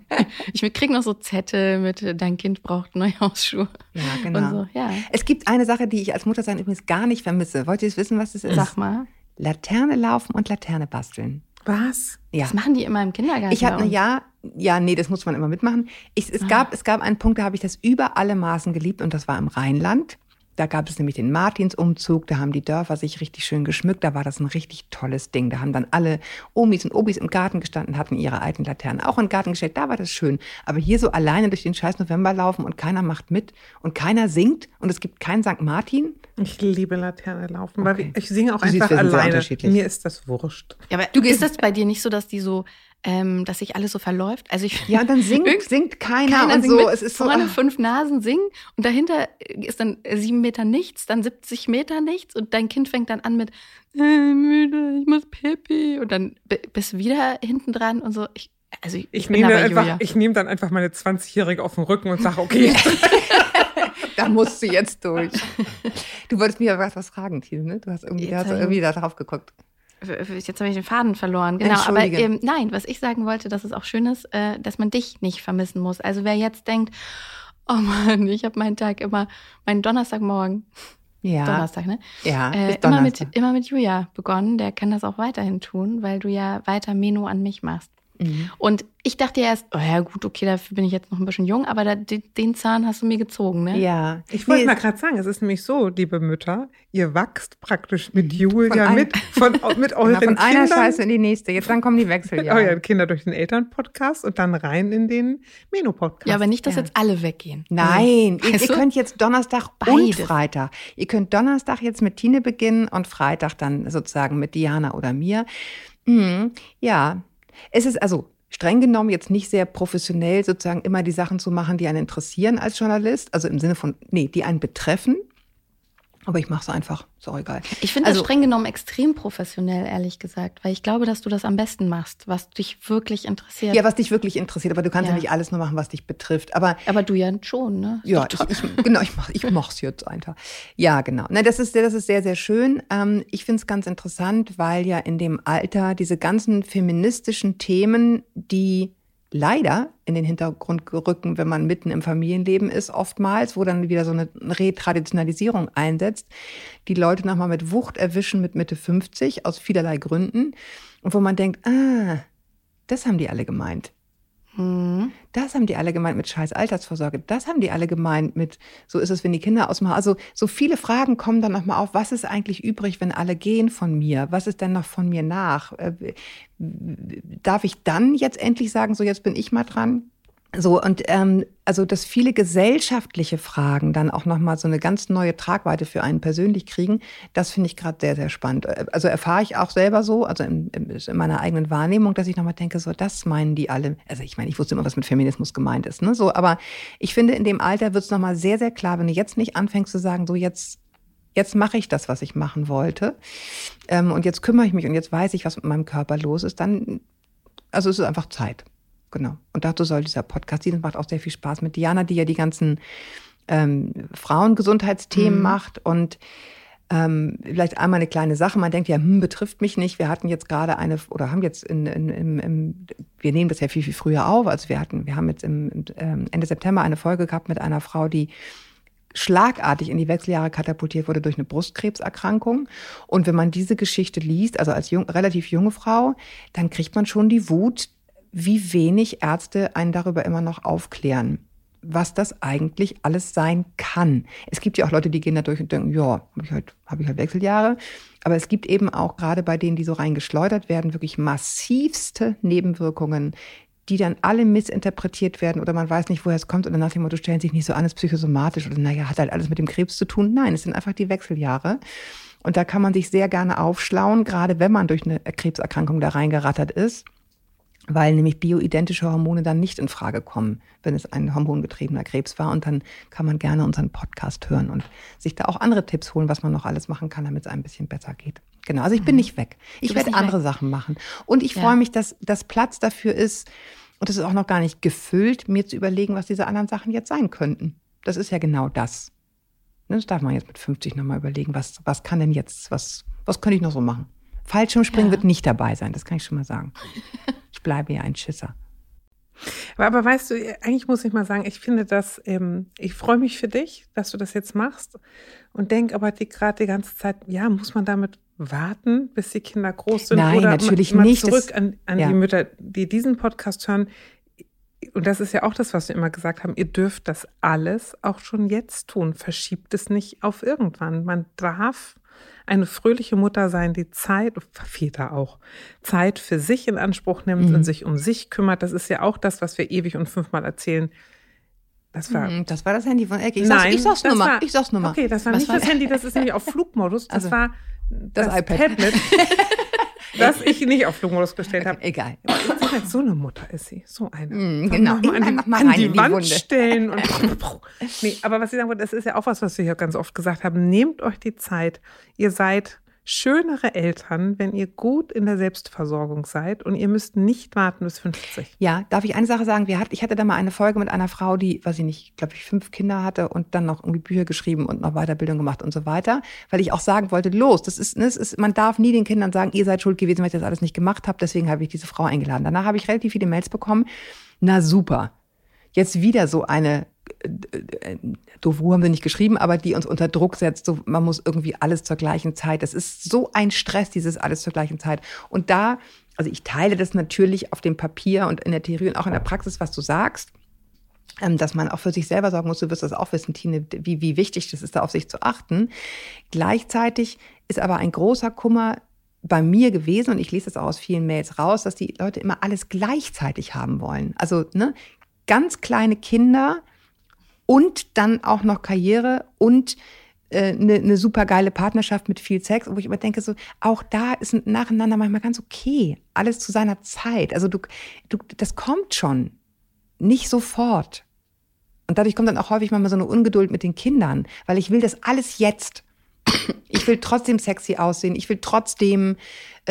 Ich krieg noch so Zettel mit dein Kind braucht neue Hausschuhe Ja, genau. so. Ja. Es gibt eine Sache, die ich als Mutter sein übrigens gar nicht vermisse. Wollt ihr jetzt wissen, was das ist? Sag mal, Laterne laufen und Laterne basteln. Was? Ja. was machen die immer im Kindergarten? Ich hatte uns? ja, ja, nee, das muss man immer mitmachen. Ich, es, Ah. gab, es gab einen Punkt, da habe ich das über alle Maßen geliebt und das war im Rheinland. Da gab es nämlich den Martinsumzug, da haben die Dörfer sich richtig schön geschmückt, da war das ein richtig tolles Ding. Da haben dann alle Omis und Obis im Garten gestanden, hatten ihre alten Laternen auch in den Garten gestellt, da war das schön. Aber hier so alleine durch den scheiß November laufen und keiner macht mit und keiner singt und es gibt keinen St. Martin. Ich liebe Laterne laufen, Okay. weil ich singe auch Du siehst, einfach sehr alleine. unterschiedlich. Mir ist das wurscht. Ja, aber Du ist gehst- das bei dir nicht so, dass die so, ähm, dass sich alles so verläuft? Also ich Ja, und dann singt, Irgend- singt keiner, keiner und singt so. mit, Es ist so. vorne ah. fünf Nasen singen und dahinter ist dann sieben Meter nichts, dann 70 Meter nichts und dein Kind fängt dann an mit äh, müde, ich muss pipi und dann bist du wieder hinten dran und so. Ich, also ich, Ich bin nehme, einfach, Julia. ich nehme dann einfach meine 20-Jährige auf den Rücken und sage, okay, Da musst du jetzt durch. Du wolltest mir was, was fragen, Thiel, ne? Du hast irgendwie, da hast du ich- irgendwie da drauf geguckt. Jetzt habe ich den Faden verloren. Genau, aber ähm, nein, was ich sagen wollte, dass es auch schön ist, äh, dass man dich nicht vermissen muss. Also wer jetzt denkt, oh Mann, ich habe meinen Tag immer, meinen Donnerstagmorgen, Ja. Donnerstag, ne? Ja, Äh, bis immer, Donnerstag. mit, immer mit Julia begonnen. Der kann das auch weiterhin tun, weil du ja weiter Meno an mich machst. Mhm. Und ich dachte ja erst, oh ja gut, okay, dafür bin ich jetzt noch ein bisschen jung, aber da, den, den Zahn hast du mir gezogen, ne? Ja. Ich wollte Nee, mal gerade sagen, es ist nämlich so, liebe Mütter, ihr wachst praktisch mit Julia ein- mit, von, mit euren von einer Kindern, Scheiße in die nächste. Jetzt dann kommen die Wechsel. mit euren Kindern durch den Elternpodcast und dann rein in den Meno-Podcast. Ja, aber nicht, dass Ja. jetzt alle weggehen. Nein, ihr, Weißt ihr du? könnt jetzt Donnerstag und Beides. Freitag. Ihr könnt Donnerstag jetzt mit Tine beginnen und Freitag dann sozusagen mit Diana oder mir. Mhm, ja, es ist also streng genommen jetzt nicht sehr professionell sozusagen immer die Sachen zu machen, die einen interessieren als Journalist. Also im Sinne von, nee, die einen betreffen. Aber ich mache es einfach, ist auch egal. Ich finde Also- das streng genommen extrem professionell, ehrlich gesagt, weil ich glaube, dass du das am besten machst, was dich wirklich interessiert. Ja, was dich wirklich interessiert, aber du kannst ja, Ja. nicht alles nur machen, was dich betrifft. Aber aber du ja schon, ne? Ist Ja, ich, ich, genau, ich mach, ich mach's jetzt einfach. Ja, genau. Na, das ist, das ist sehr, sehr schön. Ähm, ich finde es ganz interessant, weil ja in dem Alter diese ganzen feministischen Themen, die leider in den Hintergrund rücken, wenn man mitten im Familienleben ist, oftmals, wo dann wieder so eine Retraditionalisierung einsetzt, die Leute nochmal mit Wucht erwischen mit Mitte 50 aus vielerlei Gründen und wo man denkt, ah, das haben die alle gemeint. Das haben die alle gemeint mit scheiß Altersvorsorge. Das haben die alle gemeint mit, so ist es, wenn die Kinder ausmachen. Also so viele Fragen kommen dann nochmal auf, was ist eigentlich übrig, wenn alle gehen von mir? Was ist denn noch von mir nach? Äh, Darf ich dann jetzt endlich sagen, so jetzt bin ich mal dran? So, und ähm, also, dass viele gesellschaftliche Fragen dann auch nochmal so eine ganz neue Tragweite für einen persönlich kriegen, das finde ich gerade sehr, sehr spannend. Äh, Also erfahre ich auch selber so, also in, in meiner eigenen Wahrnehmung, dass ich nochmal denke, so, das meinen die alle. Also ich meine, ich wusste immer, was mit Feminismus gemeint ist, ne? So, aber ich finde, in dem Alter wird es nochmal sehr, sehr klar, wenn du jetzt nicht anfängst zu sagen, so jetzt jetzt mache ich das, was ich machen wollte. Ähm, und jetzt kümmere ich mich und jetzt weiß ich, was mit meinem Körper los ist, dann, also es ist einfach Zeit. Genau. Und dazu soll dieser Podcast dienen. macht auch sehr viel Spaß mit Diana, die ja die ganzen ähm, Frauengesundheitsthemen Mhm. macht und ähm, vielleicht einmal eine kleine Sache. Man denkt ja, hm, betrifft mich nicht. Wir hatten jetzt gerade eine oder haben jetzt in, in, im, im, wir nehmen das ja viel, viel früher auf. Also wir hatten, wir haben jetzt im, im ähm, Ende September eine Folge gehabt mit einer Frau, die schlagartig in die Wechseljahre katapultiert wurde durch eine Brustkrebserkrankung. Und wenn man diese Geschichte liest, also als jung, relativ junge Frau, dann kriegt man schon die Wut, wie wenig Ärzte einen darüber immer noch aufklären, was das eigentlich alles sein kann. Es gibt ja auch Leute, die gehen da durch und denken, ja, habe ich halt, habe ich halt Wechseljahre. Aber es gibt eben auch gerade bei denen, die so reingeschleudert werden, wirklich massivste Nebenwirkungen, die dann alle missinterpretiert werden oder man weiß nicht, woher es kommt oder nach dem Motto, stellen sich nicht so an, ist psychosomatisch oder naja, hat halt alles mit dem Krebs zu tun. Nein, es sind einfach die Wechseljahre. Und da kann man sich sehr gerne aufschlauen, gerade wenn man durch eine Krebserkrankung da reingerattert ist, weil nämlich bioidentische Hormone dann nicht in Frage kommen, wenn es ein hormongetriebener Krebs war. Und dann kann man gerne unseren Podcast hören und sich da auch andere Tipps holen, was man noch alles machen kann, damit es ein bisschen besser geht. Genau, also ich bin nicht weg. Ich Mhm. werde andere weg. Sachen machen. Und ich Ja. freue mich, dass das Platz dafür ist, und das ist auch noch gar nicht gefüllt, mir zu überlegen, was diese anderen Sachen jetzt sein könnten. Das ist ja genau das. Ne, Das darf man jetzt mit 50 nochmal überlegen, was, was kann denn jetzt, was, was könnte ich noch so machen? Fallschirmspringen Ja. wird nicht dabei sein, das kann ich schon mal sagen. Ich bleibe ja ein Schisser. Aber, aber weißt du, eigentlich muss ich mal sagen, ich finde das, ähm, ich freue mich für dich, dass du das jetzt machst und denk aber die gerade die ganze Zeit, ja, muss man damit warten, bis die Kinder groß sind? Nein, oder natürlich mal, mal nicht. zurück Das- an, an ja. die Mütter, die diesen Podcast hören. Und das ist ja auch das, was wir immer gesagt haben. Ihr dürft das alles auch schon jetzt tun. Verschiebt es nicht auf irgendwann. Man darf eine fröhliche Mutter sein, die Zeit, Väter auch, Zeit für sich in Anspruch nimmt Mhm. und sich um sich kümmert. Das ist ja auch das, was wir ewig und fünfmal erzählen. Das war. Hm, Das war das Handy von Elke. Ich sag's, ich sag's das nur mal. war- Ich sag's nur mal. Okay, das war Was nicht war- das Handy, das ist nämlich auf Flugmodus. Das Also, war das das, iPad. Tablet, das ich nicht auf Flugmodus gestellt habe. Egal. So eine Mutter ist sie, so eine. Mm, genau. mal an die, an die die Wand Wunde. stellen und nee, aber was ich sagen wollte, das ist ja auch was, was wir hier ganz oft gesagt haben. Nehmt euch die Zeit. Ihr seid schönere Eltern, wenn ihr gut in der Selbstversorgung seid und ihr müsst nicht warten bis 50. Ja, darf ich eine Sache sagen? Wir hat, ich hatte da mal eine Folge mit einer Frau, die, weiß ich nicht, glaube ich, fünf Kinder hatte und dann noch irgendwie Bücher geschrieben und noch Weiterbildung gemacht und so weiter, weil ich auch sagen wollte, los, das ist, das ist man darf nie den Kindern sagen, ihr seid schuld gewesen, weil ich das alles nicht gemacht habe, deswegen habe ich diese Frau eingeladen. Danach habe ich relativ viele Mails bekommen. Na super. Jetzt wieder so eine Dovu haben sie nicht geschrieben, aber die uns unter Druck setzt, so, man muss irgendwie alles zur gleichen Zeit. Das ist so ein Stress, dieses alles zur gleichen Zeit. Und da, also ich teile das natürlich auf dem Papier und in der Theorie und auch in der Praxis, was du sagst, ähm, dass man auch für sich selber sorgen muss. Du wirst das auch wissen, Tine, wie, wie wichtig das ist, da auf sich zu achten. Gleichzeitig ist aber ein großer Kummer bei mir gewesen, und ich lese das auch aus vielen Mails raus, dass die Leute immer alles gleichzeitig haben wollen. Also ne, ganz kleine Kinder und dann auch noch Karriere und äh, eine, eine super geile Partnerschaft mit viel Sex, wo ich immer denke, so, auch da ist ein nacheinander manchmal ganz okay. Alles zu seiner Zeit. Also du, du, das kommt schon. Nicht sofort. Und dadurch kommt dann auch häufig manchmal so eine Ungeduld mit den Kindern, weil ich will das alles jetzt. Ich will trotzdem sexy aussehen. Ich will trotzdem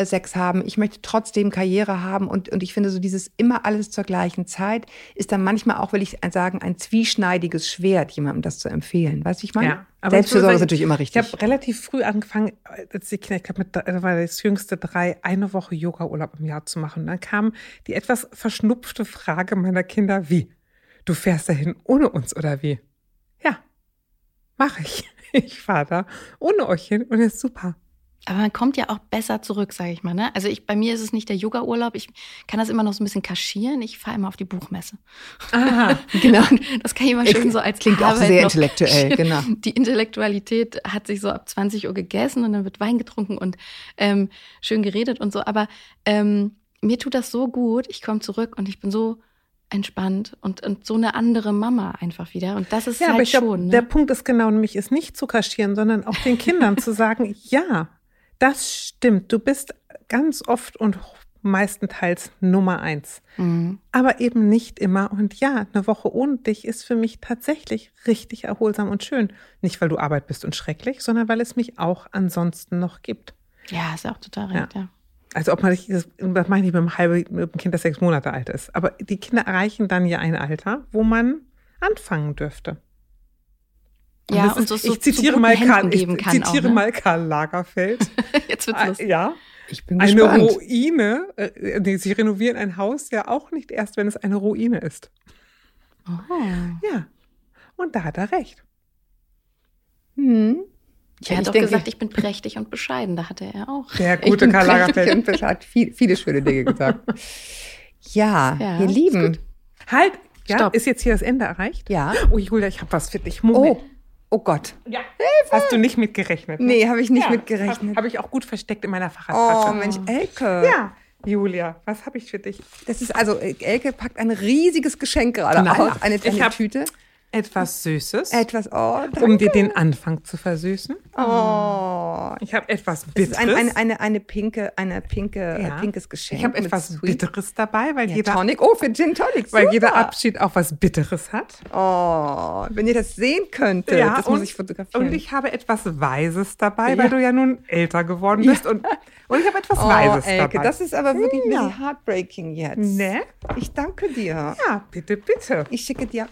Sex haben. Ich möchte trotzdem Karriere haben. Und, und ich finde so dieses immer alles zur gleichen Zeit ist dann manchmal auch, will ich sagen, ein zwieschneidiges Schwert, jemandem das zu empfehlen. Weißt du, ich meine? Ja, aber Selbstfürsorge ich ist natürlich immer richtig. Ich habe relativ früh angefangen, als die Kinder, ich glaube, mit, da war das jüngste drei, eine Woche Yoga-Urlaub im Jahr zu machen. Und dann kam die etwas verschnupfte Frage meiner Kinder, wie? Du fährst dahin ohne uns oder wie? Ja, mache ich. Ich fahre da ohne euch hin und ist super. Aber man kommt ja auch besser zurück, sage ich mal. Ne? Also ich, bei mir ist es nicht der Yoga-Urlaub. Ich kann das immer noch so ein bisschen kaschieren. Ich fahre immer auf die Buchmesse. Aha. genau. Das kann ich immer schön so als Klingt auch Arbeit sehr noch- intellektuell, genau. Die Intellektualität hat sich so ab 20 Uhr gegessen und dann wird Wein getrunken und ähm, schön geredet und so. Aber ähm, mir tut das so gut. Ich komme zurück und ich bin so entspannt und, und so eine andere Mama einfach wieder. Und das ist Ja, halt aber ich schon. Ne? der Punkt ist genau, nämlich es nicht zu kaschieren, sondern auch den Kindern zu sagen, ja, das stimmt. Du bist ganz oft und meistenteils Nummer eins. Mhm. Aber eben nicht immer. Und ja, eine Woche ohne dich ist für mich tatsächlich richtig erholsam und schön. Nicht, weil du Arbeit bist und schrecklich, sondern weil es mich auch ansonsten noch gibt. Ja, ist ja auch total recht, ja. Also ob man nicht, das, das meine ich mit einem halben mit einem Kind, das sechs Monate alt ist. Aber die Kinder erreichen dann ja ein Alter, wo man anfangen dürfte. Ja, das und ist, so- so ich zitiere zu mal Karl, ich geben kann zitiere auch, ne? mal Karl Lagerfeld. Jetzt wird's Ah, lustig. ja, Ich bin eine gespannt. Ruine. Äh, nee, sie renovieren ein Haus ja auch nicht erst, wenn es eine Ruine ist. Oh. Ja. Und da hat er recht. Hm. Er hat ich doch denke- gesagt, ich bin prächtig und bescheiden. Da hatte er auch. Der gute Karl Lagerfeld. und hat viel, viele schöne Dinge gesagt. Ja, Ja, ihr ist Lieben. Halt, ja, Stopp. ist jetzt hier das Ende erreicht? Ja. Oh, Julia, ich habe was für dich. Moment. Oh, oh Gott. Ja. Hast du nicht mitgerechnet? ne? Nee, habe ich nicht Ja, mitgerechnet. Habe hab ich auch gut versteckt in meiner Fahrradtasche. Oh, Mensch, Elke. Ja, Julia, was habe ich für dich? Das ist also, Elke packt ein riesiges Geschenk gerade aus. Eine, ich eine hab- Tüte. Etwas Süßes, Etwas, oh, danke. um dir den Anfang zu versüßen. Oh. Ich habe etwas Das ist Bitteres. ein, eine, eine, eine pinke, eine pinke, Ja. äh, pinkes Geschenk. ich habe etwas Sweet. Bitteres dabei, weil, Ja, jeder, Tonic. Oh, für Gin Tonic. weil super. jeder Abschied auch was Bitteres hat. Oh, wenn ihr das sehen könntet. das muss ich fotografieren. Und ich habe etwas Weises dabei, Ja. weil du ja nun älter geworden bist. Und, und ich habe etwas oh, Weises Elke, dabei. das ist aber wirklich Ja. heartbreaking jetzt. ne? Ich danke dir. Ja, bitte, bitte. Ich schicke dir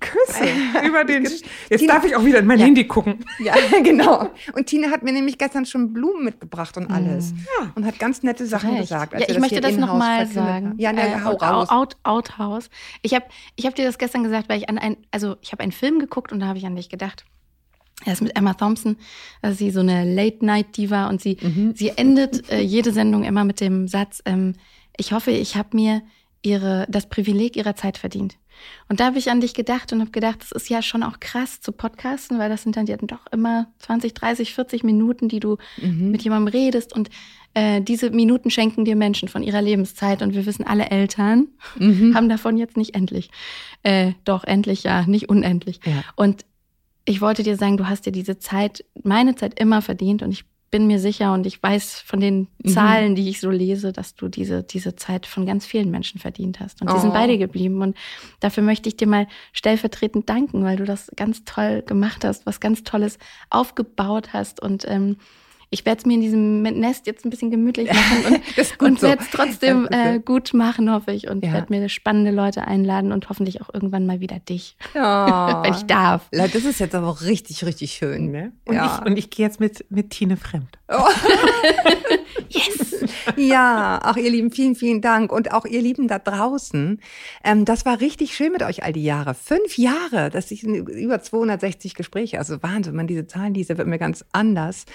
Küsse über den. Jetzt darf ich auch wieder in mein ja. Handy gucken. Ja, genau. Und Tina hat mir nämlich gestern schon Blumen mitgebracht und alles. Ja. Und hat ganz nette Sachen Recht. gesagt. ja, ich möchte das nochmal sagen. Ja, ne, äh, hau raus. Out, Outhouse. Ich habe ich hab dir das gestern gesagt, weil ich an ein, also ich habe einen Film geguckt und da habe ich an dich gedacht. Er ist mit Emma Thompson, also sie so eine Late-Night-Diva und sie, mhm. sie endet äh, jede Sendung immer mit dem Satz, ähm, ich hoffe, ich habe mir ihre, das Privileg ihrer Zeit verdient. Und da habe ich an dich gedacht und habe gedacht, das ist ja schon auch krass zu podcasten, weil das sind dann ja doch immer 20, 30, 40 Minuten, die du mhm. mit jemandem redest und äh, diese Minuten schenken dir Menschen von ihrer Lebenszeit und wir wissen, alle Eltern mhm. haben davon jetzt nicht endlich. Äh, doch, endlich ja, nicht unendlich. Ja. Und ich wollte dir sagen, du hast dir diese Zeit, meine Zeit immer verdient und ich bin mir sicher und ich weiß von den mhm. Zahlen, die ich so lese, dass du diese, diese Zeit von ganz vielen Menschen verdient hast. Und die oh. sind beide geblieben. Und dafür möchte ich dir mal stellvertretend danken, weil du das ganz toll gemacht hast, was ganz Tolles aufgebaut hast. Und ähm, ich werde es mir in diesem Nest jetzt ein bisschen gemütlich machen und, und werde es trotzdem äh, gut machen, hoffe ich. Und ja. werde mir spannende Leute einladen und hoffentlich auch irgendwann mal wieder dich, oh. wenn ich darf. Das ist jetzt aber richtig, richtig schön. Ne? Und, ja. ich, und ich gehe jetzt mit, mit Tine fremd. Oh. yes! Ja, auch ihr Lieben, vielen, vielen Dank. Und auch ihr Lieben da draußen. Ähm, das war richtig schön mit euch all die Jahre. Fünf Jahre, das sind über 260 Gespräche. Also Wahnsinn, man diese Zahlen liest, wird mir ganz anders.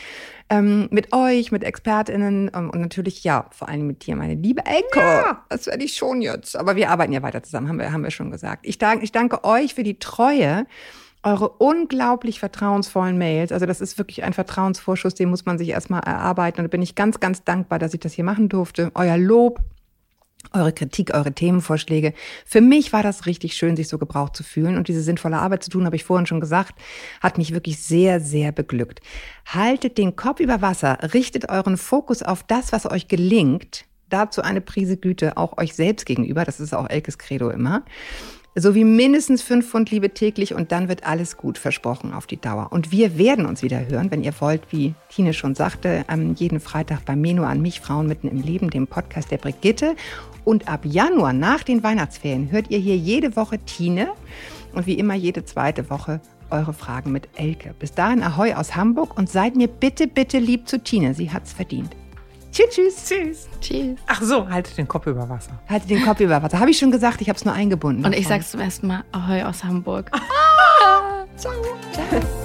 Ähm, mit euch, mit ExpertInnen ähm, und natürlich, ja, vor allem mit dir, meine liebe Elke. Ja. Das werde ich schon jetzt. Aber wir arbeiten ja weiter zusammen, haben wir, haben wir schon gesagt. Ich danke, ich danke euch für die Treue eure unglaublich vertrauensvollen Mails. Also das ist wirklich ein Vertrauensvorschuss, den muss man sich erstmal erarbeiten. Und da bin ich ganz, ganz dankbar, dass ich das hier machen durfte. Euer Lob, eure Kritik, eure Themenvorschläge. Für mich war das richtig schön, sich so gebraucht zu fühlen und diese sinnvolle Arbeit zu tun, habe ich vorhin schon gesagt, hat mich wirklich sehr, sehr beglückt. Haltet den Kopf über Wasser, richtet euren Fokus auf das, was euch gelingt. Dazu eine Prise Güte auch euch selbst gegenüber. Das ist auch Elkes Credo immer sowie mindestens fünf Pfund Liebe täglich und dann wird alles gut versprochen auf die Dauer. Und wir werden uns wieder hören, wenn ihr wollt, wie Tine schon sagte, jeden Freitag bei Menu an mich, Frauen mitten im Leben, dem Podcast der Brigitte. Und ab Januar nach den Weihnachtsferien hört ihr hier jede Woche Tine und wie immer jede zweite Woche eure Fragen mit Elke. Bis dahin Ahoi aus Hamburg und seid mir bitte, bitte lieb zu Tine. Sie hat's verdient. Tschüss, tschüss. Tschüss. Tschüss. Ach so, haltet den Kopf über Wasser. Haltet den Kopf über Wasser. Habe ich schon gesagt, ich habe es nur eingebunden. Und davon. ich sag's zum ersten Mal Ahoi aus Hamburg. Ah, ciao. ciao.